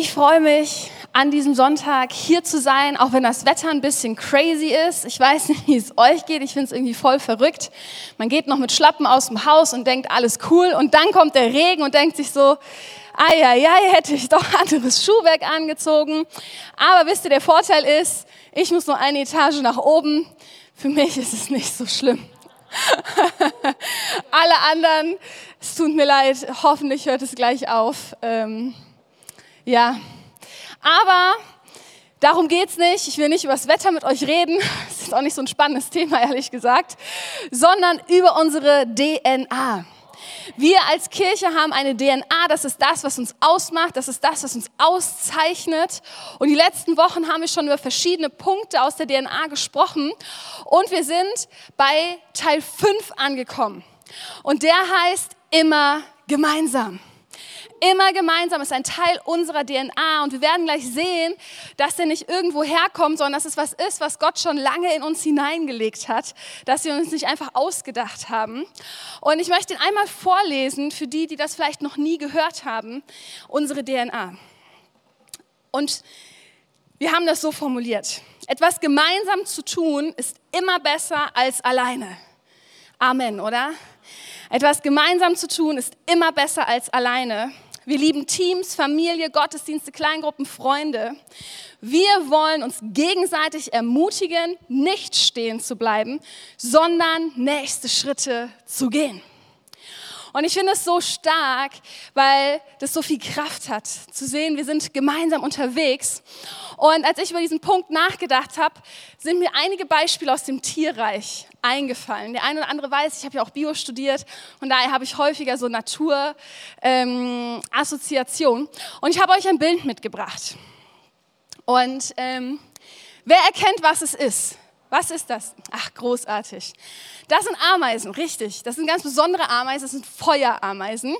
Ich freue mich, an diesem Sonntag hier zu sein, auch wenn das Wetter ein bisschen crazy ist. Ich weiß nicht, wie es euch geht. Ich finde es irgendwie voll verrückt. Man geht noch mit Schlappen aus dem Haus und denkt, alles cool. Und dann kommt der Regen und denkt sich so, Eieiei, hätte ich doch anderes Schuhwerk angezogen. Aber wisst ihr, der Vorteil ist, ich muss nur eine Etage nach oben. Für mich ist es nicht so schlimm. Alle anderen, es tut mir leid, hoffentlich hört es gleich auf. Ähm, ja, aber darum geht es nicht. Ich will nicht über das Wetter mit euch reden. Das ist auch nicht so ein spannendes Thema, ehrlich gesagt, sondern über unsere DNA. Wir als Kirche haben eine DNA, das ist das, was uns ausmacht, das ist das, was uns auszeichnet. Und die letzten Wochen haben wir schon über verschiedene Punkte aus der DNA gesprochen und wir sind bei Teil 5 angekommen. Und der heißt immer gemeinsam. Immer gemeinsam ist ein Teil unserer DNA und wir werden gleich sehen, dass der nicht irgendwo herkommt, sondern dass es was ist, was Gott schon lange in uns hineingelegt hat, dass wir uns nicht einfach ausgedacht haben. Und ich möchte ihn einmal vorlesen für die, die das vielleicht noch nie gehört haben, unsere DNA. Und wir haben das so formuliert. Etwas gemeinsam zu tun ist immer besser als alleine. Amen, oder? Etwas gemeinsam zu tun ist immer besser als alleine. Wir lieben Teams, Familie, Gottesdienste, Kleingruppen, Freunde. Wir wollen uns gegenseitig ermutigen, nicht stehen zu bleiben, sondern nächste Schritte zu gehen. Und ich finde es so stark, weil das so viel Kraft hat, zu sehen, wir sind gemeinsam unterwegs. Und als ich über diesen Punkt nachgedacht habe, sind mir einige Beispiele aus dem Tierreich eingefallen. Der eine oder andere weiß, ich habe ja auch Bio studiert und daher habe ich häufiger so Naturassoziationen. Ähm, und ich habe euch ein Bild mitgebracht. Und ähm, wer erkennt, was es ist? Was ist das? Ach, großartig. Das sind Ameisen, richtig. Das sind ganz besondere Ameisen, das sind Feuerameisen.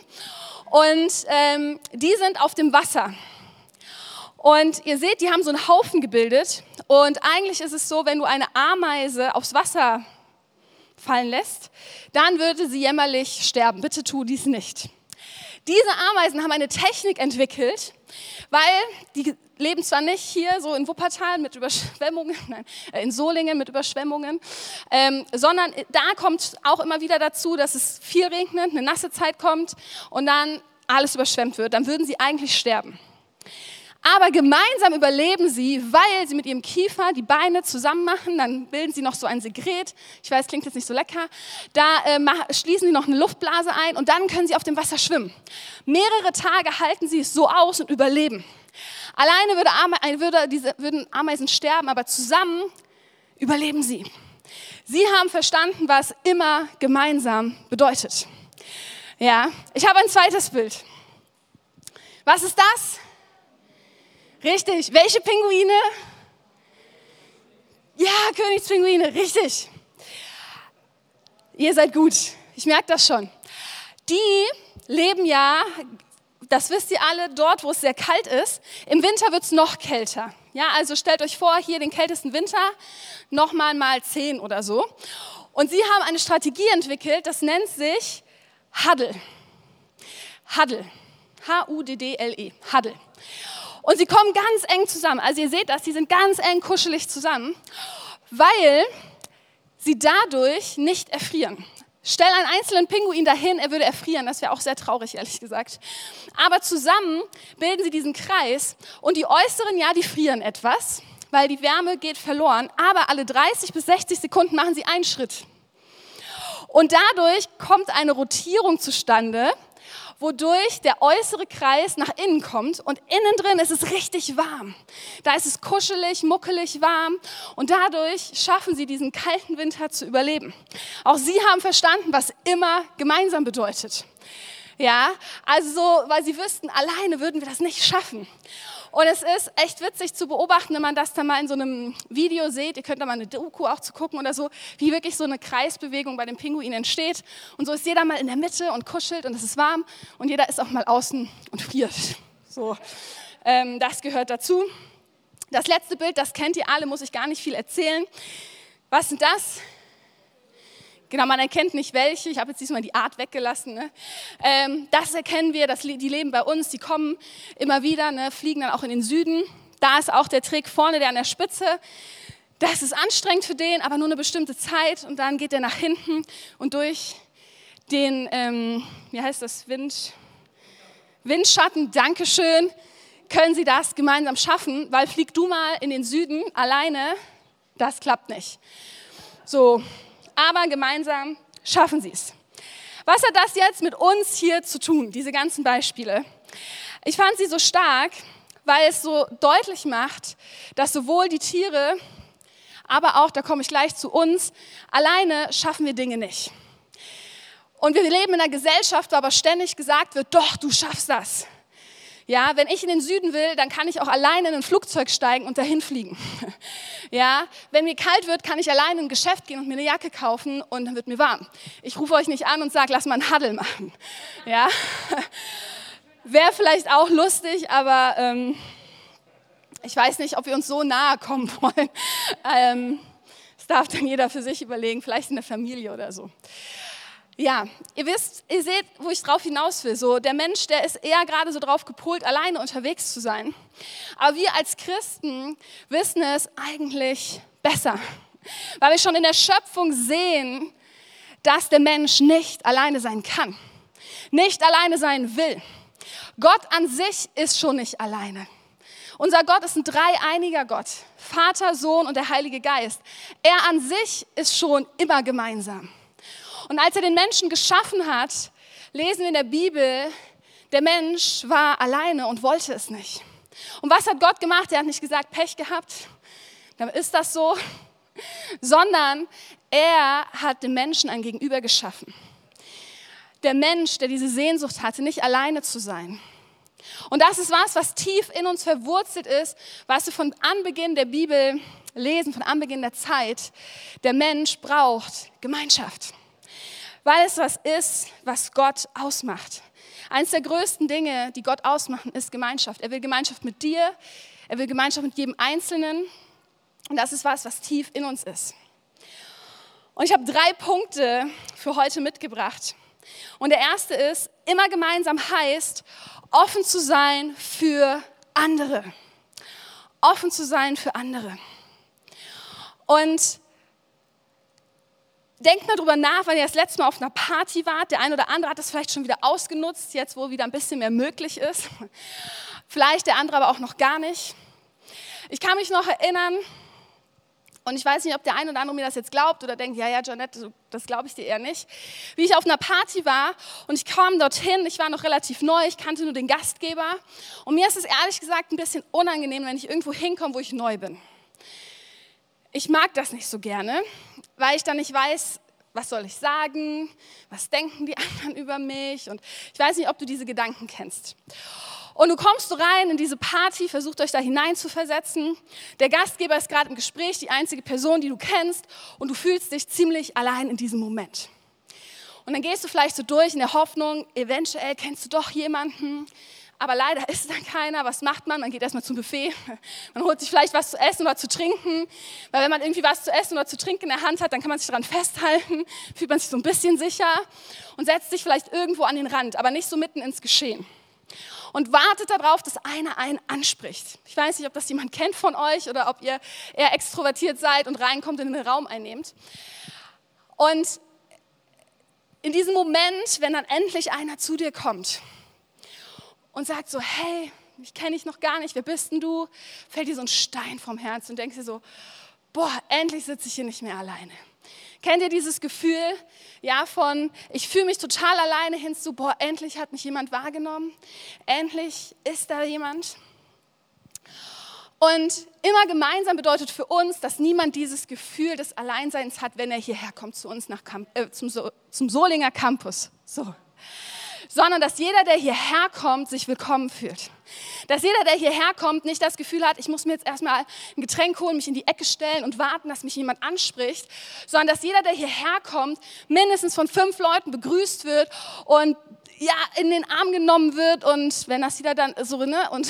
Und ähm, die sind auf dem Wasser. Und ihr seht, die haben so einen Haufen gebildet. Und eigentlich ist es so, wenn du eine Ameise aufs Wasser fallen lässt, dann würde sie jämmerlich sterben. Bitte tu dies nicht. Diese Ameisen haben eine Technik entwickelt, weil die leben zwar nicht hier so in Wuppertal mit Überschwemmungen, nein, äh, in Solingen mit Überschwemmungen, ähm, sondern da kommt auch immer wieder dazu, dass es viel regnet, eine nasse Zeit kommt und dann alles überschwemmt wird. Dann würden sie eigentlich sterben. Aber gemeinsam überleben sie, weil sie mit ihrem Kiefer die Beine zusammen machen. Dann bilden sie noch so ein Sekret. Ich weiß, klingt jetzt nicht so lecker. Da äh, schließen sie noch eine Luftblase ein und dann können sie auf dem Wasser schwimmen. Mehrere Tage halten sie es so aus und überleben. Alleine würde Ame würde diese, würden Ameisen sterben, aber zusammen überleben sie. Sie haben verstanden, was immer gemeinsam bedeutet. Ja, ich habe ein zweites Bild. Was ist das? Richtig. Welche Pinguine? Ja, Königspinguine, richtig. Ihr seid gut. Ich merke das schon. Die leben ja das wisst ihr alle, dort, wo es sehr kalt ist. Im Winter wird es noch kälter. Ja, also stellt euch vor, hier den kältesten Winter, nochmal mal zehn oder so. Und sie haben eine Strategie entwickelt, das nennt sich Huddle. Huddle. H-U-D-D-L-E. Huddle. Und sie kommen ganz eng zusammen. Also ihr seht das, die sind ganz eng kuschelig zusammen, weil sie dadurch nicht erfrieren. Stell einen einzelnen Pinguin dahin, er würde erfrieren. Das wäre auch sehr traurig, ehrlich gesagt. Aber zusammen bilden sie diesen Kreis und die Äußeren, ja, die frieren etwas, weil die Wärme geht verloren. Aber alle 30 bis 60 Sekunden machen sie einen Schritt. Und dadurch kommt eine Rotierung zustande wodurch der äußere Kreis nach innen kommt und innen drin ist es richtig warm. Da ist es kuschelig, muckelig, warm und dadurch schaffen sie diesen kalten Winter zu überleben. Auch sie haben verstanden, was immer gemeinsam bedeutet. Ja, also so, weil sie wüssten, alleine würden wir das nicht schaffen. Und es ist echt witzig zu beobachten, wenn man das dann mal in so einem Video sieht. Ihr könnt da mal eine Doku auch zu gucken oder so, wie wirklich so eine Kreisbewegung bei den Pinguinen entsteht. Und so ist jeder mal in der Mitte und kuschelt und es ist warm und jeder ist auch mal außen und friert. So, ähm, das gehört dazu. Das letzte Bild, das kennt ihr alle, muss ich gar nicht viel erzählen. Was sind das? Genau, man erkennt nicht welche. Ich habe jetzt diesmal die Art weggelassen. Ne? Ähm, das erkennen wir, dass die leben bei uns, die kommen immer wieder, ne? fliegen dann auch in den Süden. Da ist auch der Trick vorne, der an der Spitze. Das ist anstrengend für den, aber nur eine bestimmte Zeit und dann geht er nach hinten und durch den, ähm, wie heißt das, Wind, Windschatten, Dankeschön, können sie das gemeinsam schaffen, weil flieg du mal in den Süden alleine, das klappt nicht. So, aber gemeinsam schaffen sie es. Was hat das jetzt mit uns hier zu tun, diese ganzen Beispiele? Ich fand sie so stark, weil es so deutlich macht, dass sowohl die Tiere, aber auch, da komme ich gleich zu uns, alleine schaffen wir Dinge nicht. Und wir leben in einer Gesellschaft, wo aber ständig gesagt wird, doch, du schaffst das. Ja, wenn ich in den Süden will, dann kann ich auch alleine in ein Flugzeug steigen und dahin fliegen. Ja, wenn mir kalt wird, kann ich alleine in ein Geschäft gehen und mir eine Jacke kaufen und dann wird mir warm. Ich rufe euch nicht an und sage, lass mal einen Huddle machen. Ja, wäre vielleicht auch lustig, aber ähm, ich weiß nicht, ob wir uns so nahe kommen wollen. Ähm, das darf dann jeder für sich überlegen, vielleicht in der Familie oder so. Ja, ihr wisst, ihr seht, wo ich drauf hinaus will. So, der Mensch, der ist eher gerade so drauf gepolt, alleine unterwegs zu sein. Aber wir als Christen wissen es eigentlich besser, weil wir schon in der Schöpfung sehen, dass der Mensch nicht alleine sein kann, nicht alleine sein will. Gott an sich ist schon nicht alleine. Unser Gott ist ein dreieiniger Gott, Vater, Sohn und der Heilige Geist. Er an sich ist schon immer gemeinsam. Und als er den Menschen geschaffen hat, lesen wir in der Bibel, der Mensch war alleine und wollte es nicht. Und was hat Gott gemacht? Er hat nicht gesagt, Pech gehabt, dann ist das so, sondern er hat dem Menschen ein Gegenüber geschaffen. Der Mensch, der diese Sehnsucht hatte, nicht alleine zu sein. Und das ist was, was tief in uns verwurzelt ist, was wir von Anbeginn der Bibel lesen, von Anbeginn der Zeit. Der Mensch braucht Gemeinschaft weil es was ist, was Gott ausmacht. Eines der größten Dinge, die Gott ausmachen, ist Gemeinschaft. Er will Gemeinschaft mit dir, er will Gemeinschaft mit jedem Einzelnen. Und das ist was, was tief in uns ist. Und ich habe drei Punkte für heute mitgebracht. Und der erste ist, immer gemeinsam heißt, offen zu sein für andere. Offen zu sein für andere. Und denkt mal drüber nach, wenn ihr das letzte Mal auf einer Party wart. Der eine oder andere hat das vielleicht schon wieder ausgenutzt, jetzt wo wieder ein bisschen mehr möglich ist. Vielleicht der andere aber auch noch gar nicht. Ich kann mich noch erinnern, und ich weiß nicht, ob der eine oder andere mir das jetzt glaubt oder denkt, ja, ja, Janette, das glaube ich dir eher nicht. Wie ich auf einer Party war und ich kam dorthin, ich war noch relativ neu, ich kannte nur den Gastgeber. Und mir ist es ehrlich gesagt ein bisschen unangenehm, wenn ich irgendwo hinkomme, wo ich neu bin. Ich mag das nicht so gerne, weil ich dann nicht weiß, was soll ich sagen, was denken die anderen über mich und ich weiß nicht, ob du diese Gedanken kennst. Und du kommst so rein in diese Party, versucht euch da hinein zu versetzen. Der Gastgeber ist gerade im Gespräch, die einzige Person, die du kennst und du fühlst dich ziemlich allein in diesem Moment. Und dann gehst du vielleicht so durch in der Hoffnung, eventuell kennst du doch jemanden, aber leider ist da keiner. Was macht man? Man geht erstmal zum Buffet. Man holt sich vielleicht was zu essen oder zu trinken. Weil wenn man irgendwie was zu essen oder zu trinken in der Hand hat, dann kann man sich daran festhalten, fühlt man sich so ein bisschen sicher und setzt sich vielleicht irgendwo an den Rand, aber nicht so mitten ins Geschehen. Und wartet darauf, dass einer einen anspricht. Ich weiß nicht, ob das jemand kennt von euch oder ob ihr eher extrovertiert seid und reinkommt und in den Raum einnehmt. Und in diesem Moment, wenn dann endlich einer zu dir kommt, und sagt so, hey, ich kenne dich noch gar nicht, wer bist denn du? Fällt dir so ein Stein vom Herzen und denkst dir so, boah, endlich sitze ich hier nicht mehr alleine. Kennt ihr dieses Gefühl, ja, von ich fühle mich total alleine hinzu, boah, endlich hat mich jemand wahrgenommen, endlich ist da jemand. Und immer gemeinsam bedeutet für uns, dass niemand dieses Gefühl des Alleinseins hat, wenn er hierher kommt zu uns nach Camp äh, zum, so zum Solinger Campus. So sondern dass jeder, der hierher kommt, sich willkommen fühlt. Dass jeder, der hierher kommt, nicht das Gefühl hat, ich muss mir jetzt erstmal ein Getränk holen, mich in die Ecke stellen und warten, dass mich jemand anspricht, sondern dass jeder, der hierher kommt, mindestens von fünf Leuten begrüßt wird und ja, in den Arm genommen wird und wenn das wieder dann so, ne, und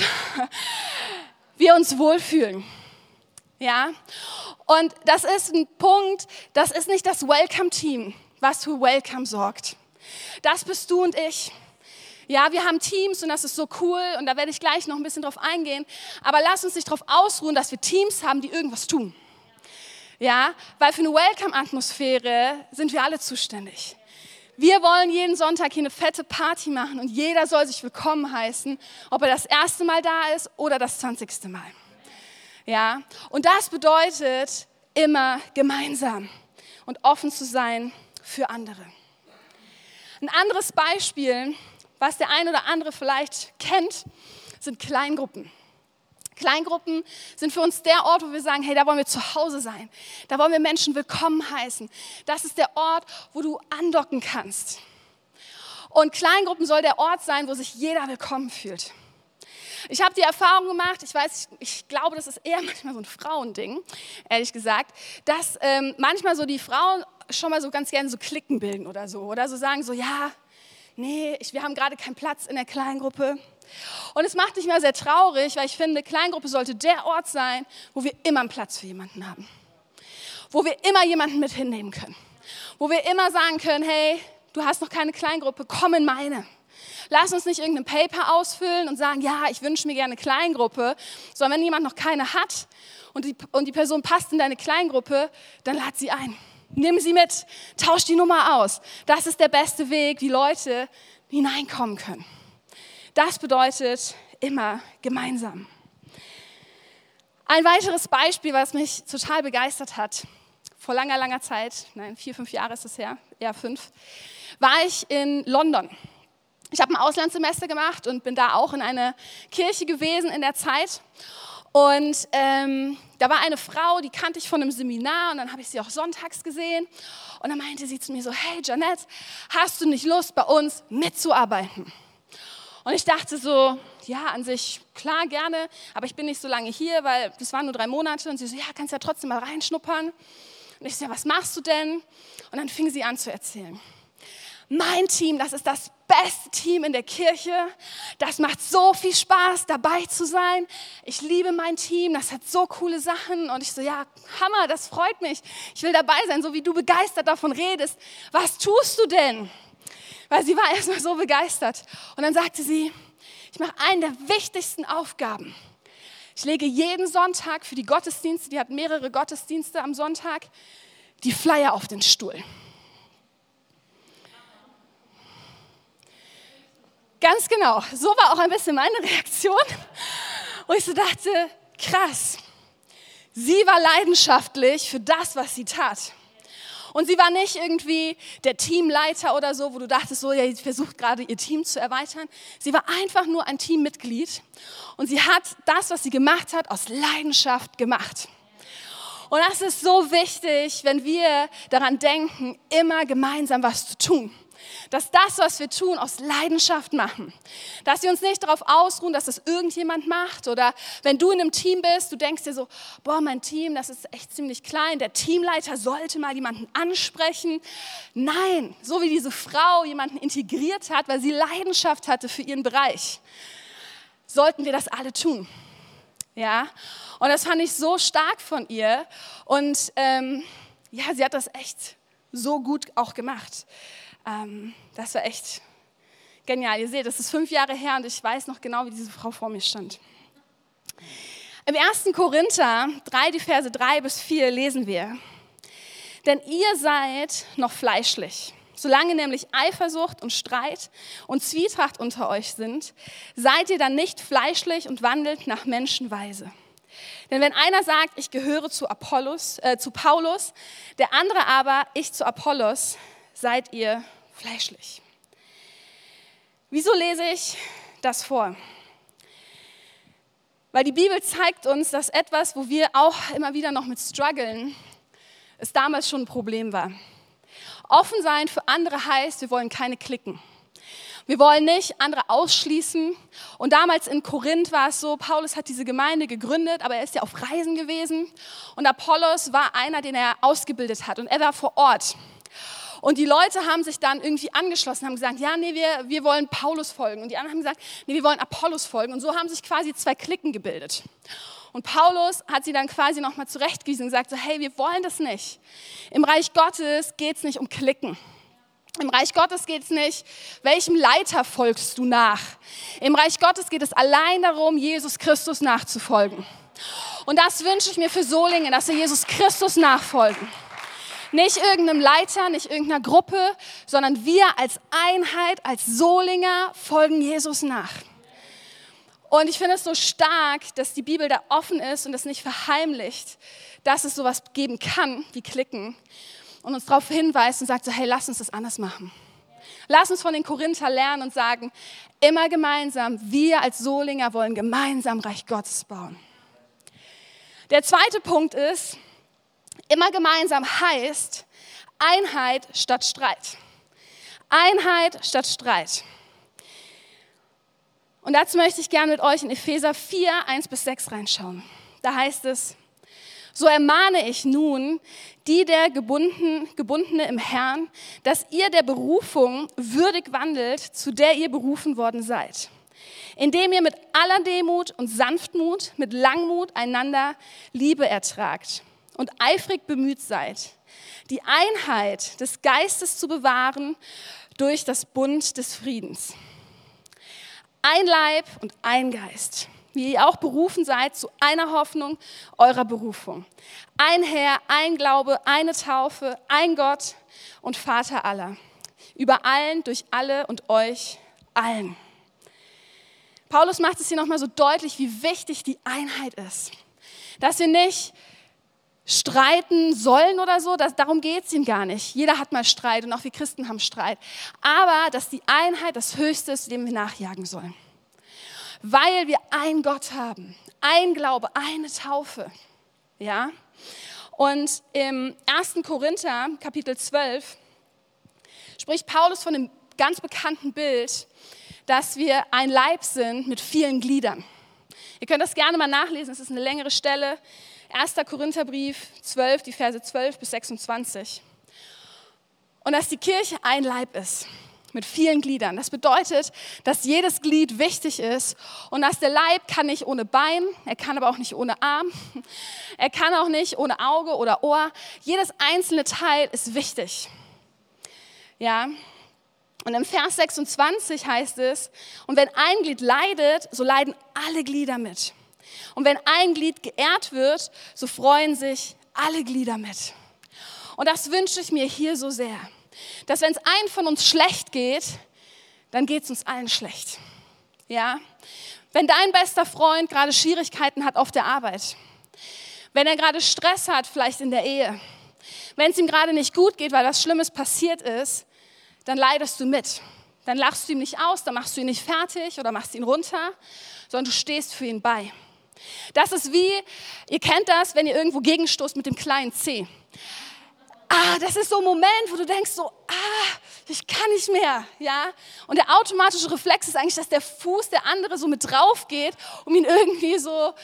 wir uns wohlfühlen. Ja, und das ist ein Punkt, das ist nicht das Welcome-Team was für Welcome sorgt. Das bist du und ich. Ja, wir haben Teams und das ist so cool und da werde ich gleich noch ein bisschen drauf eingehen. Aber lass uns nicht darauf ausruhen, dass wir Teams haben, die irgendwas tun. Ja, weil für eine Welcome-Atmosphäre sind wir alle zuständig. Wir wollen jeden Sonntag hier eine fette Party machen und jeder soll sich willkommen heißen, ob er das erste Mal da ist oder das zwanzigste Mal. Ja, und das bedeutet immer gemeinsam und offen zu sein für andere. Ein anderes Beispiel was der ein oder andere vielleicht kennt, sind Kleingruppen. Kleingruppen sind für uns der Ort, wo wir sagen, hey, da wollen wir zu Hause sein. Da wollen wir Menschen willkommen heißen. Das ist der Ort, wo du andocken kannst. Und Kleingruppen soll der Ort sein, wo sich jeder willkommen fühlt. Ich habe die Erfahrung gemacht, ich weiß, ich glaube, das ist eher manchmal so ein Frauending, ehrlich gesagt, dass ähm, manchmal so die Frauen schon mal so ganz gerne so Klicken bilden oder so. Oder so sagen so, ja, nee, ich, wir haben gerade keinen Platz in der Kleingruppe. Und es macht mich mal sehr traurig, weil ich finde, Kleingruppe sollte der Ort sein, wo wir immer einen Platz für jemanden haben. Wo wir immer jemanden mit hinnehmen können. Wo wir immer sagen können, hey, du hast noch keine Kleingruppe, komm in meine. Lass uns nicht irgendein Paper ausfüllen und sagen, ja, ich wünsche mir gerne eine Kleingruppe, sondern wenn jemand noch keine hat und die, und die Person passt in deine Kleingruppe, dann lad sie ein. Nimm sie mit, tausch die Nummer aus. Das ist der beste Weg, wie Leute hineinkommen können. Das bedeutet immer gemeinsam. Ein weiteres Beispiel, was mich total begeistert hat, vor langer, langer Zeit, nein, vier, fünf Jahre ist es her, eher fünf, war ich in London. Ich habe ein Auslandssemester gemacht und bin da auch in einer Kirche gewesen in der Zeit. Und ähm, da war eine Frau, die kannte ich von einem Seminar und dann habe ich sie auch sonntags gesehen. Und dann meinte sie zu mir so, hey Janette, hast du nicht Lust, bei uns mitzuarbeiten? Und ich dachte so, ja, an sich klar, gerne, aber ich bin nicht so lange hier, weil das waren nur drei Monate. Und sie so, ja, kannst ja trotzdem mal reinschnuppern. Und ich so, ja, was machst du denn? Und dann fing sie an zu erzählen mein Team, das ist das beste Team in der Kirche. Das macht so viel Spaß, dabei zu sein. Ich liebe mein Team, das hat so coole Sachen. Und ich so, ja, Hammer, das freut mich. Ich will dabei sein, so wie du begeistert davon redest. Was tust du denn? Weil sie war erstmal so begeistert. Und dann sagte sie, ich mache einen der wichtigsten Aufgaben. Ich lege jeden Sonntag für die Gottesdienste, die hat mehrere Gottesdienste am Sonntag, die Flyer auf den Stuhl. Ganz genau. So war auch ein bisschen meine Reaktion, wo ich so dachte, krass. Sie war leidenschaftlich für das, was sie tat. Und sie war nicht irgendwie der Teamleiter oder so, wo du dachtest, so, ja, sie versucht gerade ihr Team zu erweitern. Sie war einfach nur ein Teammitglied. Und sie hat das, was sie gemacht hat, aus Leidenschaft gemacht. Und das ist so wichtig, wenn wir daran denken, immer gemeinsam was zu tun dass das, was wir tun, aus Leidenschaft machen. Dass wir uns nicht darauf ausruhen, dass das irgendjemand macht. Oder wenn du in einem Team bist, du denkst dir so, boah, mein Team, das ist echt ziemlich klein. Der Teamleiter sollte mal jemanden ansprechen. Nein, so wie diese Frau jemanden integriert hat, weil sie Leidenschaft hatte für ihren Bereich, sollten wir das alle tun. Ja, und das fand ich so stark von ihr. Und ähm, ja, sie hat das echt so gut auch gemacht. Ähm, das war echt genial. Ihr seht, das ist fünf Jahre her und ich weiß noch genau, wie diese Frau vor mir stand. Im 1. Korinther 3, die Verse 3 bis 4 lesen wir, denn ihr seid noch fleischlich. Solange nämlich Eifersucht und Streit und Zwietracht unter euch sind, seid ihr dann nicht fleischlich und wandelt nach Menschenweise. Denn wenn einer sagt, ich gehöre zu, Apollos, äh, zu Paulus, der andere aber, ich zu Apollos, seid ihr fleischlich. Wieso lese ich das vor? Weil die Bibel zeigt uns, dass etwas, wo wir auch immer wieder noch mit strugglen, es damals schon ein Problem war. Offen sein für andere heißt, wir wollen keine Klicken. Wir wollen nicht andere ausschließen. Und damals in Korinth war es so, Paulus hat diese Gemeinde gegründet, aber er ist ja auf Reisen gewesen. Und Apollos war einer, den er ausgebildet hat. Und er war vor Ort. Und die Leute haben sich dann irgendwie angeschlossen, haben gesagt, ja, nee, wir, wir wollen Paulus folgen. Und die anderen haben gesagt, nee, wir wollen Apollos folgen. Und so haben sich quasi zwei Klicken gebildet. Und Paulus hat sie dann quasi nochmal zurechtgewiesen und gesagt, so, hey, wir wollen das nicht. Im Reich Gottes geht es nicht um Klicken. Im Reich Gottes geht es nicht, welchem Leiter folgst du nach. Im Reich Gottes geht es allein darum, Jesus Christus nachzufolgen. Und das wünsche ich mir für Solingen, dass wir Jesus Christus nachfolgen. Nicht irgendeinem Leiter, nicht irgendeiner Gruppe, sondern wir als Einheit, als Solinger folgen Jesus nach. Und ich finde es so stark, dass die Bibel da offen ist und es nicht verheimlicht, dass es sowas geben kann wie Klicken und uns darauf hinweist und sagt so, hey, lass uns das anders machen. Lass uns von den Korinther lernen und sagen, immer gemeinsam, wir als Solinger wollen gemeinsam Reich Gottes bauen. Der zweite Punkt ist, immer gemeinsam heißt Einheit statt Streit. Einheit statt Streit. Und dazu möchte ich gerne mit euch in Epheser 4, 1 bis 6 reinschauen. Da heißt es, so ermahne ich nun die der gebunden, Gebundene im Herrn, dass ihr der Berufung würdig wandelt, zu der ihr berufen worden seid. Indem ihr mit aller Demut und Sanftmut, mit Langmut einander Liebe ertragt und eifrig bemüht seid, die Einheit des Geistes zu bewahren durch das Bund des Friedens. Ein Leib und ein Geist, wie ihr auch berufen seid zu einer Hoffnung eurer Berufung. Ein Herr, ein Glaube, eine Taufe, ein Gott und Vater aller. Über allen, durch alle und euch allen. Paulus macht es hier nochmal so deutlich, wie wichtig die Einheit ist. Dass wir nicht streiten sollen oder so, das, darum geht es ihm gar nicht. Jeder hat mal Streit und auch wir Christen haben Streit. Aber dass die Einheit das Höchste ist, dem wir nachjagen sollen. Weil wir einen Gott haben, ein Glaube, eine Taufe. Ja? Und im 1. Korinther, Kapitel 12, spricht Paulus von einem ganz bekannten Bild, dass wir ein Leib sind mit vielen Gliedern. Ihr könnt das gerne mal nachlesen, es ist eine längere Stelle. 1. Korintherbrief 12, die Verse 12 bis 26. Und dass die Kirche ein Leib ist mit vielen Gliedern. Das bedeutet, dass jedes Glied wichtig ist und dass der Leib kann nicht ohne Bein, er kann aber auch nicht ohne Arm, er kann auch nicht ohne Auge oder Ohr. Jedes einzelne Teil ist wichtig. Ja. Und im Vers 26 heißt es, und wenn ein Glied leidet, so leiden alle Glieder mit. Und wenn ein Glied geehrt wird, so freuen sich alle Glieder mit. Und das wünsche ich mir hier so sehr, dass wenn es einem von uns schlecht geht, dann geht es uns allen schlecht. Ja? Wenn dein bester Freund gerade Schwierigkeiten hat auf der Arbeit, wenn er gerade Stress hat, vielleicht in der Ehe, wenn es ihm gerade nicht gut geht, weil was Schlimmes passiert ist, dann leidest du mit. Dann lachst du ihm nicht aus, dann machst du ihn nicht fertig oder machst ihn runter, sondern du stehst für ihn bei. Das ist wie, ihr kennt das, wenn ihr irgendwo gegenstoßt mit dem kleinen C. Ah, das ist so ein Moment, wo du denkst so, ah, ich kann nicht mehr, ja. Und der automatische Reflex ist eigentlich, dass der Fuß der andere so mit drauf geht, um ihn irgendwie so,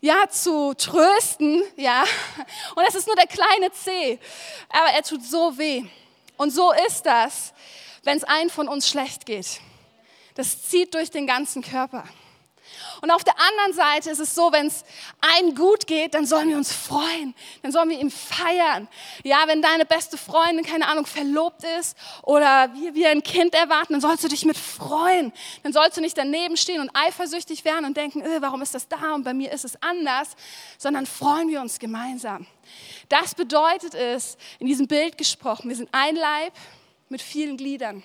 ja, zu trösten, ja. Und das ist nur der kleine C, aber er tut so weh. Und so ist das, wenn es einem von uns schlecht geht. Das zieht durch den ganzen Körper. Und auf der anderen Seite ist es so, wenn es einem gut geht, dann sollen wir uns freuen, dann sollen wir ihm feiern. Ja, wenn deine beste Freundin, keine Ahnung, verlobt ist oder wir, wir ein Kind erwarten, dann sollst du dich mit freuen. Dann sollst du nicht daneben stehen und eifersüchtig werden und denken, äh, warum ist das da und bei mir ist es anders, sondern freuen wir uns gemeinsam. Das bedeutet es, in diesem Bild gesprochen, wir sind ein Leib mit vielen Gliedern.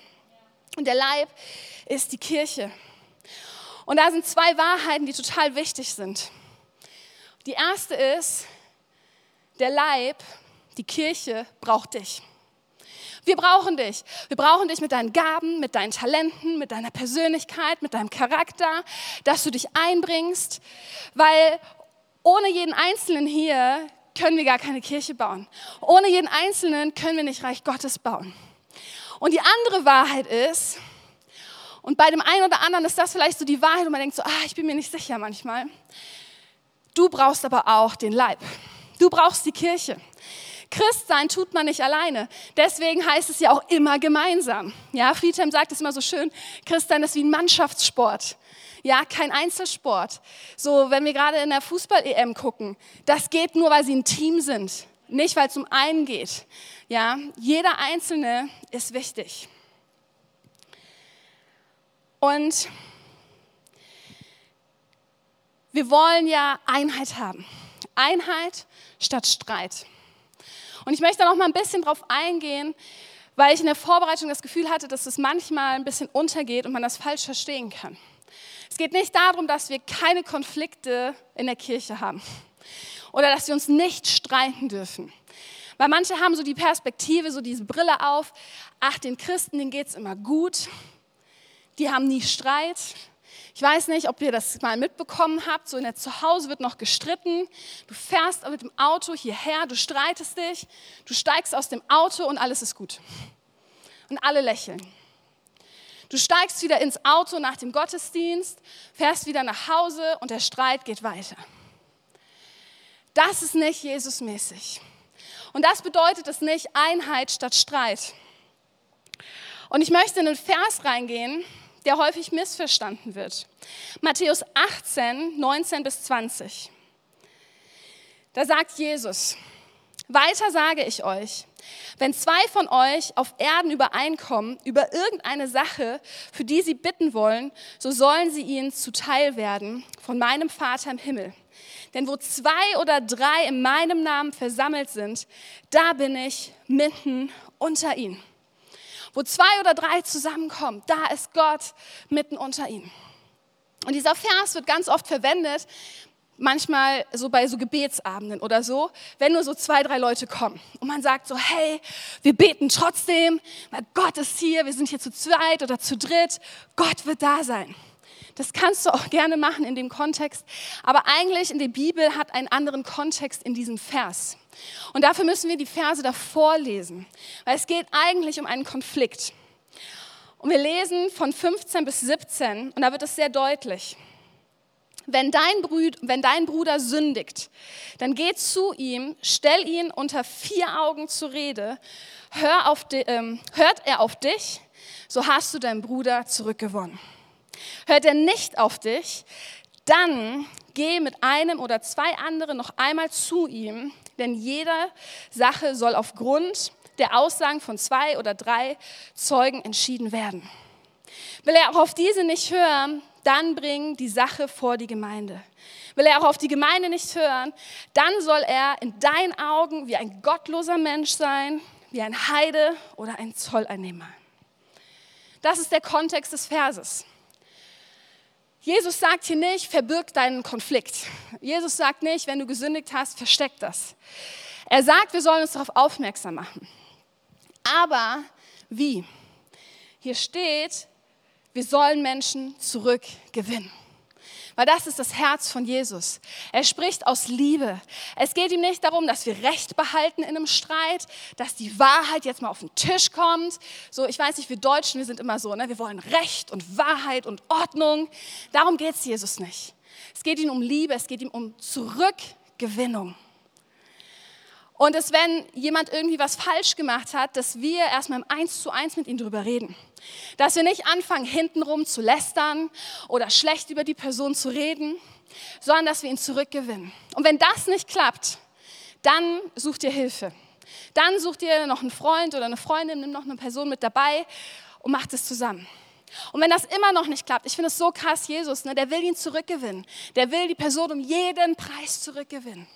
Und der Leib ist die Kirche. Und da sind zwei Wahrheiten, die total wichtig sind. Die erste ist, der Leib, die Kirche braucht dich. Wir brauchen dich. Wir brauchen dich mit deinen Gaben, mit deinen Talenten, mit deiner Persönlichkeit, mit deinem Charakter, dass du dich einbringst, weil ohne jeden Einzelnen hier können wir gar keine Kirche bauen. Ohne jeden Einzelnen können wir nicht Reich Gottes bauen. Und die andere Wahrheit ist, und bei dem einen oder anderen ist das vielleicht so die Wahrheit und man denkt so, ah, ich bin mir nicht sicher manchmal. Du brauchst aber auch den Leib. Du brauchst die Kirche. Christsein tut man nicht alleine. Deswegen heißt es ja auch immer gemeinsam. Ja, Friedhelm sagt es immer so schön, Christsein ist wie ein Mannschaftssport. Ja, kein Einzelsport. So, wenn wir gerade in der Fußball-EM gucken, das geht nur, weil sie ein Team sind, nicht weil es um einen geht. Ja, jeder Einzelne ist wichtig. Und wir wollen ja Einheit haben. Einheit statt Streit. Und ich möchte da noch mal ein bisschen drauf eingehen, weil ich in der Vorbereitung das Gefühl hatte, dass es manchmal ein bisschen untergeht und man das falsch verstehen kann. Es geht nicht darum, dass wir keine Konflikte in der Kirche haben oder dass wir uns nicht streiten dürfen. Weil manche haben so die Perspektive, so diese Brille auf, ach, den Christen, denen geht es immer gut, die haben nie Streit, ich weiß nicht, ob ihr das mal mitbekommen habt, so in der Zuhause wird noch gestritten. Du fährst mit dem Auto hierher, du streitest dich, du steigst aus dem Auto und alles ist gut. Und alle lächeln. Du steigst wieder ins Auto nach dem Gottesdienst, fährst wieder nach Hause und der Streit geht weiter. Das ist nicht Jesusmäßig. Und das bedeutet es nicht Einheit statt Streit. Und ich möchte in einen Vers reingehen, der häufig missverstanden wird. Matthäus 18, 19 bis 20. Da sagt Jesus, weiter sage ich euch, wenn zwei von euch auf Erden übereinkommen über irgendeine Sache, für die sie bitten wollen, so sollen sie ihnen zuteil werden von meinem Vater im Himmel. Denn wo zwei oder drei in meinem Namen versammelt sind, da bin ich mitten unter ihnen. Wo zwei oder drei zusammenkommen, da ist Gott mitten unter ihnen. Und dieser Vers wird ganz oft verwendet, manchmal so bei so Gebetsabenden oder so, wenn nur so zwei, drei Leute kommen und man sagt so, hey, wir beten trotzdem, weil Gott ist hier, wir sind hier zu zweit oder zu dritt, Gott wird da sein. Das kannst du auch gerne machen in dem Kontext, aber eigentlich in der Bibel hat einen anderen Kontext in diesem Vers. Und dafür müssen wir die Verse davor lesen, weil es geht eigentlich um einen Konflikt. Und wir lesen von 15 bis 17 und da wird es sehr deutlich. Wenn dein, Brüd, wenn dein Bruder sündigt, dann geh zu ihm, stell ihn unter vier Augen zur Rede, hör auf ähm, hört er auf dich, so hast du deinen Bruder zurückgewonnen. Hört er nicht auf dich, dann geh mit einem oder zwei anderen noch einmal zu ihm, denn jede Sache soll aufgrund der Aussagen von zwei oder drei Zeugen entschieden werden. Will er auch auf diese nicht hören, dann bring die Sache vor die Gemeinde. Will er auch auf die Gemeinde nicht hören, dann soll er in deinen Augen wie ein gottloser Mensch sein, wie ein Heide oder ein Zolleinnehmer. Das ist der Kontext des Verses. Jesus sagt hier nicht, verbirg deinen Konflikt. Jesus sagt nicht, wenn du gesündigt hast, versteck das. Er sagt, wir sollen uns darauf aufmerksam machen. Aber wie? Hier steht, wir sollen Menschen zurückgewinnen. Weil das ist das Herz von Jesus. Er spricht aus Liebe. Es geht ihm nicht darum, dass wir Recht behalten in einem Streit, dass die Wahrheit jetzt mal auf den Tisch kommt. So, ich weiß nicht, wir Deutschen, wir sind immer so, ne? wir wollen Recht und Wahrheit und Ordnung. Darum geht es Jesus nicht. Es geht ihm um Liebe, es geht ihm um Zurückgewinnung. Und dass wenn jemand irgendwie was falsch gemacht hat, dass wir erstmal im Eins zu eins mit ihm drüber reden. Dass wir nicht anfangen, hintenrum zu lästern oder schlecht über die Person zu reden, sondern dass wir ihn zurückgewinnen. Und wenn das nicht klappt, dann sucht ihr Hilfe. Dann sucht ihr noch einen Freund oder eine Freundin, nimm noch eine Person mit dabei und macht es zusammen. Und wenn das immer noch nicht klappt, ich finde es so krass, Jesus, ne, der will ihn zurückgewinnen. Der will die Person um jeden Preis zurückgewinnen.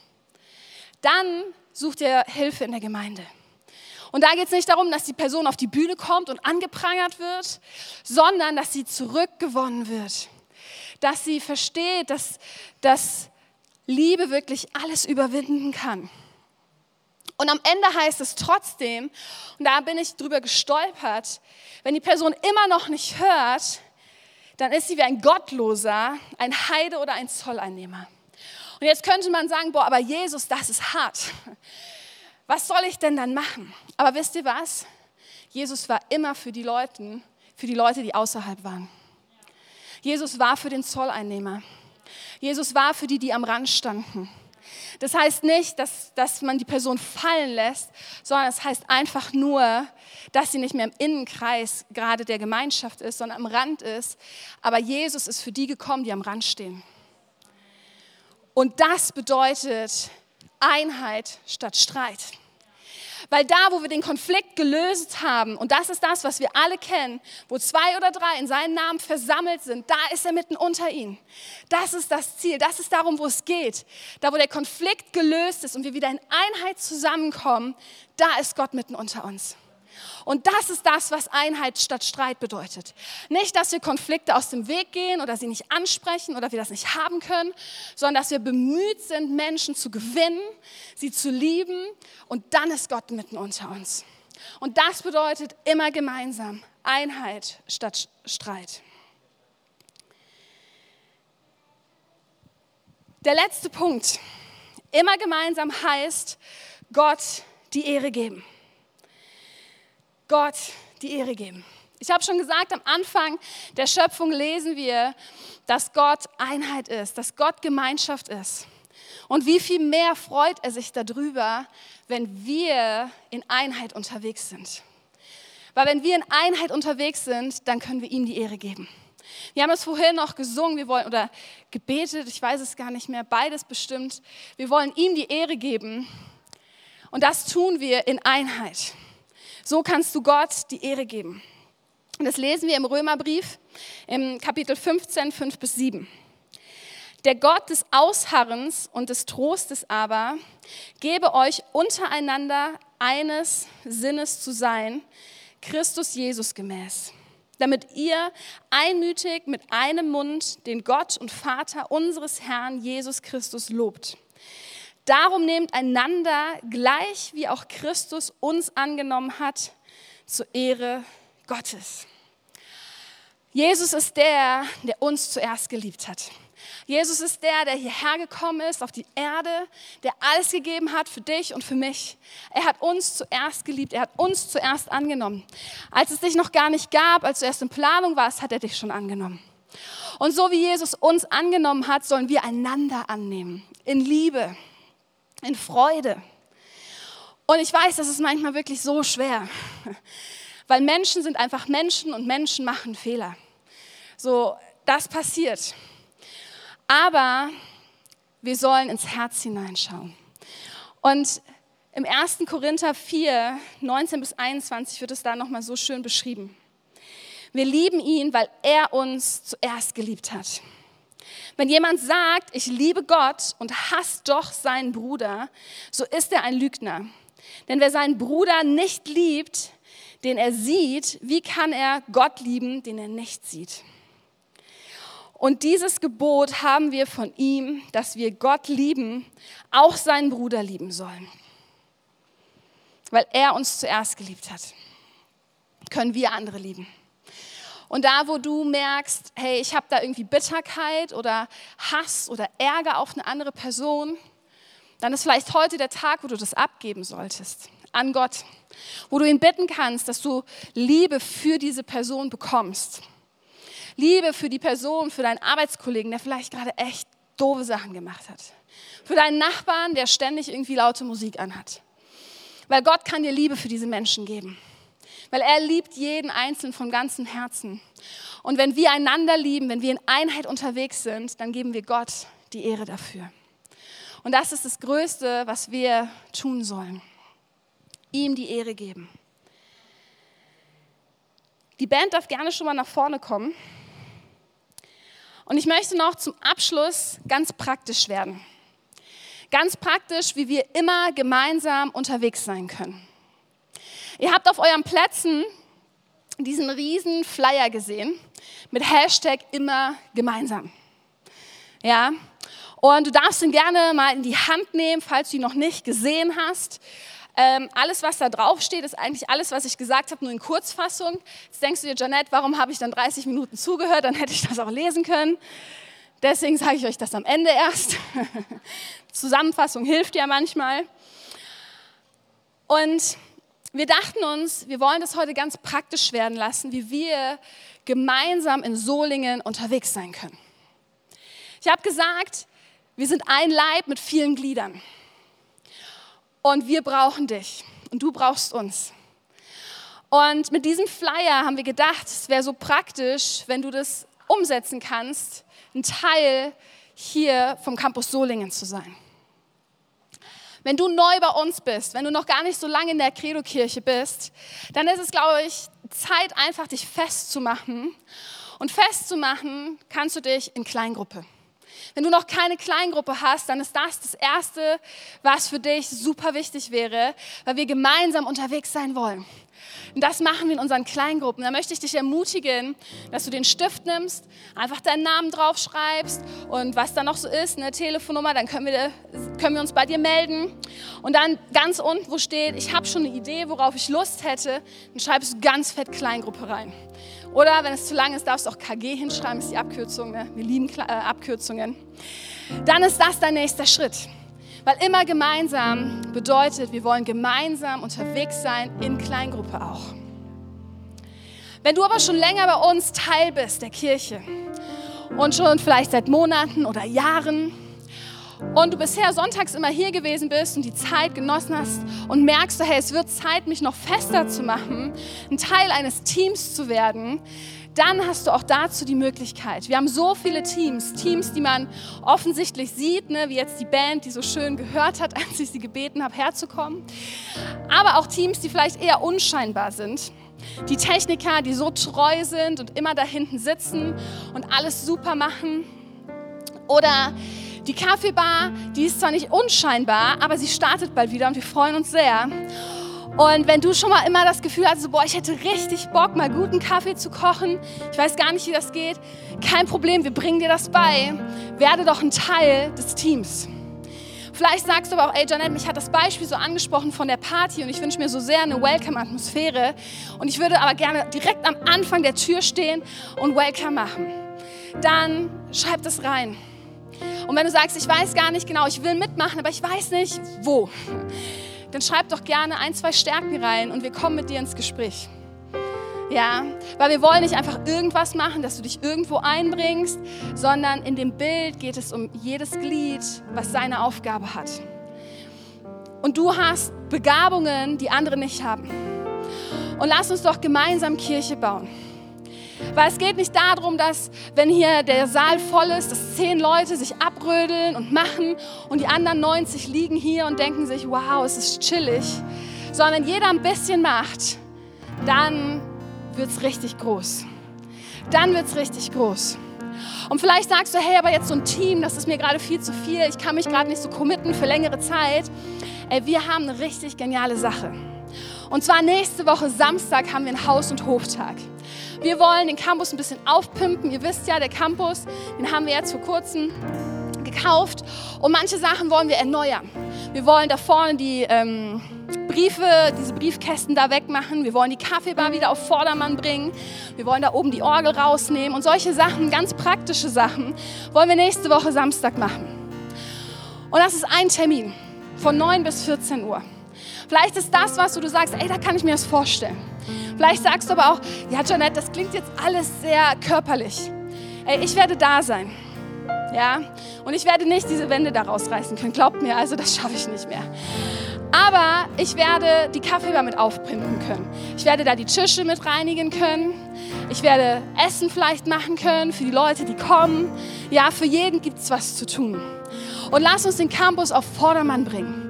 Dann sucht ihr Hilfe in der Gemeinde. Und da geht es nicht darum, dass die Person auf die Bühne kommt und angeprangert wird, sondern dass sie zurückgewonnen wird. Dass sie versteht, dass, dass Liebe wirklich alles überwinden kann. Und am Ende heißt es trotzdem, und da bin ich drüber gestolpert, wenn die Person immer noch nicht hört, dann ist sie wie ein Gottloser, ein Heide oder ein Zolleinnehmer. Und jetzt könnte man sagen, boah, aber Jesus, das ist hart. Was soll ich denn dann machen? Aber wisst ihr was? Jesus war immer für die Leute, für die Leute, die außerhalb waren. Jesus war für den Zolleinnehmer. Jesus war für die, die am Rand standen. Das heißt nicht, dass, dass man die Person fallen lässt, sondern es heißt einfach nur, dass sie nicht mehr im Innenkreis gerade der Gemeinschaft ist, sondern am Rand ist. Aber Jesus ist für die gekommen, die am Rand stehen. Und das bedeutet Einheit statt Streit. Weil da, wo wir den Konflikt gelöst haben, und das ist das, was wir alle kennen, wo zwei oder drei in seinen Namen versammelt sind, da ist er mitten unter ihnen. Das ist das Ziel, das ist darum, wo es geht. Da, wo der Konflikt gelöst ist und wir wieder in Einheit zusammenkommen, da ist Gott mitten unter uns. Und das ist das, was Einheit statt Streit bedeutet. Nicht, dass wir Konflikte aus dem Weg gehen oder sie nicht ansprechen oder wir das nicht haben können, sondern dass wir bemüht sind, Menschen zu gewinnen, sie zu lieben und dann ist Gott mitten unter uns. Und das bedeutet immer gemeinsam Einheit statt Streit. Der letzte Punkt. Immer gemeinsam heißt Gott die Ehre geben. Gott die Ehre geben. Ich habe schon gesagt, am Anfang der Schöpfung lesen wir, dass Gott Einheit ist, dass Gott Gemeinschaft ist. Und wie viel mehr freut er sich darüber, wenn wir in Einheit unterwegs sind. Weil wenn wir in Einheit unterwegs sind, dann können wir ihm die Ehre geben. Wir haben es vorhin noch gesungen, wir wollen oder gebetet, ich weiß es gar nicht mehr, beides bestimmt. Wir wollen ihm die Ehre geben und das tun wir in Einheit. So kannst du Gott die Ehre geben. Und das lesen wir im Römerbrief im Kapitel 15, 5 bis 7. Der Gott des Ausharrens und des Trostes aber gebe euch untereinander eines Sinnes zu sein, Christus Jesus gemäß, damit ihr einmütig mit einem Mund den Gott und Vater unseres Herrn Jesus Christus lobt. Darum nehmt einander gleich, wie auch Christus uns angenommen hat, zur Ehre Gottes. Jesus ist der, der uns zuerst geliebt hat. Jesus ist der, der hierher gekommen ist auf die Erde, der alles gegeben hat für dich und für mich. Er hat uns zuerst geliebt, er hat uns zuerst angenommen. Als es dich noch gar nicht gab, als du erst in Planung warst, hat er dich schon angenommen. Und so wie Jesus uns angenommen hat, sollen wir einander annehmen, in Liebe in Freude. Und ich weiß, das ist manchmal wirklich so schwer, weil Menschen sind einfach Menschen und Menschen machen Fehler. So, das passiert. Aber wir sollen ins Herz hineinschauen. Und im 1. Korinther 4, 19 bis 21 wird es da nochmal so schön beschrieben. Wir lieben ihn, weil er uns zuerst geliebt hat. Wenn jemand sagt, ich liebe Gott und hasst doch seinen Bruder, so ist er ein Lügner. Denn wer seinen Bruder nicht liebt, den er sieht, wie kann er Gott lieben, den er nicht sieht? Und dieses Gebot haben wir von ihm, dass wir Gott lieben, auch seinen Bruder lieben sollen. Weil er uns zuerst geliebt hat, können wir andere lieben. Und da, wo du merkst, hey, ich habe da irgendwie Bitterkeit oder Hass oder Ärger auf eine andere Person, dann ist vielleicht heute der Tag, wo du das abgeben solltest an Gott, wo du ihn bitten kannst, dass du Liebe für diese Person bekommst. Liebe für die Person, für deinen Arbeitskollegen, der vielleicht gerade echt doofe Sachen gemacht hat. Für deinen Nachbarn, der ständig irgendwie laute Musik anhat. Weil Gott kann dir Liebe für diese Menschen geben weil er liebt jeden Einzelnen von ganzem Herzen. Und wenn wir einander lieben, wenn wir in Einheit unterwegs sind, dann geben wir Gott die Ehre dafür. Und das ist das Größte, was wir tun sollen. Ihm die Ehre geben. Die Band darf gerne schon mal nach vorne kommen. Und ich möchte noch zum Abschluss ganz praktisch werden. Ganz praktisch, wie wir immer gemeinsam unterwegs sein können. Ihr habt auf euren Plätzen diesen riesen Flyer gesehen mit Hashtag immer gemeinsam. Ja, und du darfst ihn gerne mal in die Hand nehmen, falls du ihn noch nicht gesehen hast. Ähm, alles, was da drauf steht, ist eigentlich alles, was ich gesagt habe, nur in Kurzfassung. Jetzt denkst du dir, Janette, warum habe ich dann 30 Minuten zugehört? Dann hätte ich das auch lesen können. Deswegen sage ich euch das am Ende erst. Zusammenfassung hilft ja manchmal. Und wir dachten uns, wir wollen das heute ganz praktisch werden lassen, wie wir gemeinsam in Solingen unterwegs sein können. Ich habe gesagt, wir sind ein Leib mit vielen Gliedern. Und wir brauchen dich und du brauchst uns. Und mit diesem Flyer haben wir gedacht, es wäre so praktisch, wenn du das umsetzen kannst, ein Teil hier vom Campus Solingen zu sein. Wenn du neu bei uns bist, wenn du noch gar nicht so lange in der Credo-Kirche bist, dann ist es, glaube ich, Zeit, einfach dich festzumachen. Und festzumachen kannst du dich in Kleingruppe. Wenn du noch keine Kleingruppe hast, dann ist das das Erste, was für dich super wichtig wäre, weil wir gemeinsam unterwegs sein wollen. Und das machen wir in unseren Kleingruppen. Da möchte ich dich ermutigen, dass du den Stift nimmst, einfach deinen Namen draufschreibst und was da noch so ist, eine Telefonnummer, dann können wir, können wir uns bei dir melden. Und dann ganz unten, wo steht, ich habe schon eine Idee, worauf ich Lust hätte, dann schreibst du ganz fett Kleingruppe rein. Oder wenn es zu lang ist, darfst du auch KG hinschreiben, ist die Abkürzung. Ne? Wir lieben äh, Abkürzungen. Dann ist das dein nächster Schritt. Weil immer gemeinsam bedeutet, wir wollen gemeinsam unterwegs sein, in Kleingruppe auch. Wenn du aber schon länger bei uns Teil bist der Kirche und schon vielleicht seit Monaten oder Jahren und du bisher sonntags immer hier gewesen bist und die Zeit genossen hast und merkst, hey, es wird Zeit, mich noch fester zu machen, ein Teil eines Teams zu werden, dann hast du auch dazu die Möglichkeit. Wir haben so viele Teams, Teams, die man offensichtlich sieht, ne, wie jetzt die Band, die so schön gehört hat, als ich sie gebeten habe, herzukommen. Aber auch Teams, die vielleicht eher unscheinbar sind. Die Techniker, die so treu sind und immer da hinten sitzen und alles super machen. Oder die Kaffeebar, die ist zwar nicht unscheinbar, aber sie startet bald wieder und wir freuen uns sehr. Und wenn du schon mal immer das Gefühl hast, so, boah, ich hätte richtig Bock, mal guten Kaffee zu kochen, ich weiß gar nicht, wie das geht, kein Problem, wir bringen dir das bei. Werde doch ein Teil des Teams. Vielleicht sagst du aber auch, ey Janet, mich hat das Beispiel so angesprochen von der Party und ich wünsche mir so sehr eine Welcome-Atmosphäre und ich würde aber gerne direkt am Anfang der Tür stehen und Welcome machen. Dann schreib das rein. Und wenn du sagst, ich weiß gar nicht genau, ich will mitmachen, aber ich weiß nicht wo, dann schreib doch gerne ein, zwei Stärken rein und wir kommen mit dir ins Gespräch. Ja, weil wir wollen nicht einfach irgendwas machen, dass du dich irgendwo einbringst, sondern in dem Bild geht es um jedes Glied, was seine Aufgabe hat. Und du hast Begabungen, die andere nicht haben. Und lass uns doch gemeinsam Kirche bauen. Weil es geht nicht darum, dass, wenn hier der Saal voll ist, dass zehn Leute sich abrödeln und machen und die anderen 90 liegen hier und denken sich, wow, es ist chillig. Sondern wenn jeder ein bisschen macht, dann wird es richtig groß. Dann wird es richtig groß. Und vielleicht sagst du, hey, aber jetzt so ein Team, das ist mir gerade viel zu viel, ich kann mich gerade nicht so committen für längere Zeit. Ey, wir haben eine richtig geniale Sache. Und zwar nächste Woche Samstag haben wir einen Haus- und Hoftag. Wir wollen den Campus ein bisschen aufpimpen. Ihr wisst ja, der Campus, den haben wir jetzt vor kurzem gekauft und manche Sachen wollen wir erneuern. Wir wollen da vorne die ähm, Briefe, diese Briefkästen da wegmachen. Wir wollen die Kaffeebar wieder auf Vordermann bringen. Wir wollen da oben die Orgel rausnehmen und solche Sachen, ganz praktische Sachen, wollen wir nächste Woche Samstag machen. Und das ist ein Termin von 9 bis 14 Uhr. Vielleicht ist das was, wo du sagst, ey, da kann ich mir das vorstellen. Vielleicht sagst du aber auch, ja, Janette, das klingt jetzt alles sehr körperlich. Ey, ich werde da sein. Ja, und ich werde nicht diese Wände da rausreißen können. Glaubt mir, also das schaffe ich nicht mehr. Aber ich werde die Kaffeebar mit aufpimpen können. Ich werde da die Tische mit reinigen können. Ich werde Essen vielleicht machen können für die Leute, die kommen. Ja, für jeden gibt es was zu tun. Und lass uns den Campus auf Vordermann bringen.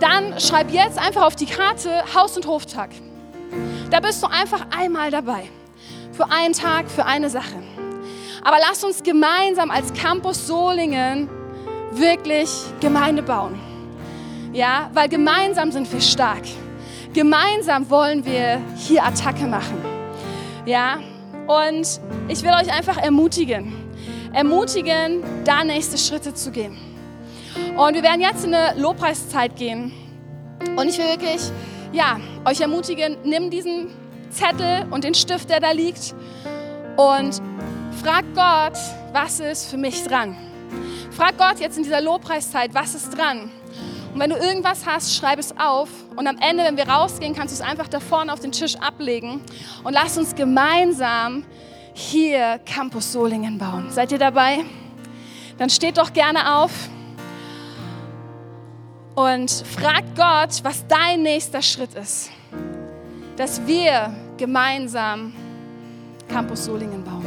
Dann schreib jetzt einfach auf die Karte Haus- und Hoftag. Da bist du einfach einmal dabei. Für einen Tag, für eine Sache. Aber lass uns gemeinsam als Campus Solingen wirklich Gemeinde bauen. Ja, weil gemeinsam sind wir stark. Gemeinsam wollen wir hier Attacke machen. Ja, und ich will euch einfach ermutigen, ermutigen, da nächste Schritte zu gehen. Und wir werden jetzt in eine Lobpreiszeit gehen. Und ich will wirklich ja, euch ermutigen, nimm diesen Zettel und den Stift, der da liegt, und frag Gott, was ist für mich dran? Frag Gott jetzt in dieser Lobpreiszeit, was ist dran? Und wenn du irgendwas hast, schreib es auf. Und am Ende, wenn wir rausgehen, kannst du es einfach da vorne auf den Tisch ablegen. Und lass uns gemeinsam hier Campus Solingen bauen. Seid ihr dabei? Dann steht doch gerne auf. Und frag Gott, was dein nächster Schritt ist, dass wir gemeinsam Campus Solingen bauen.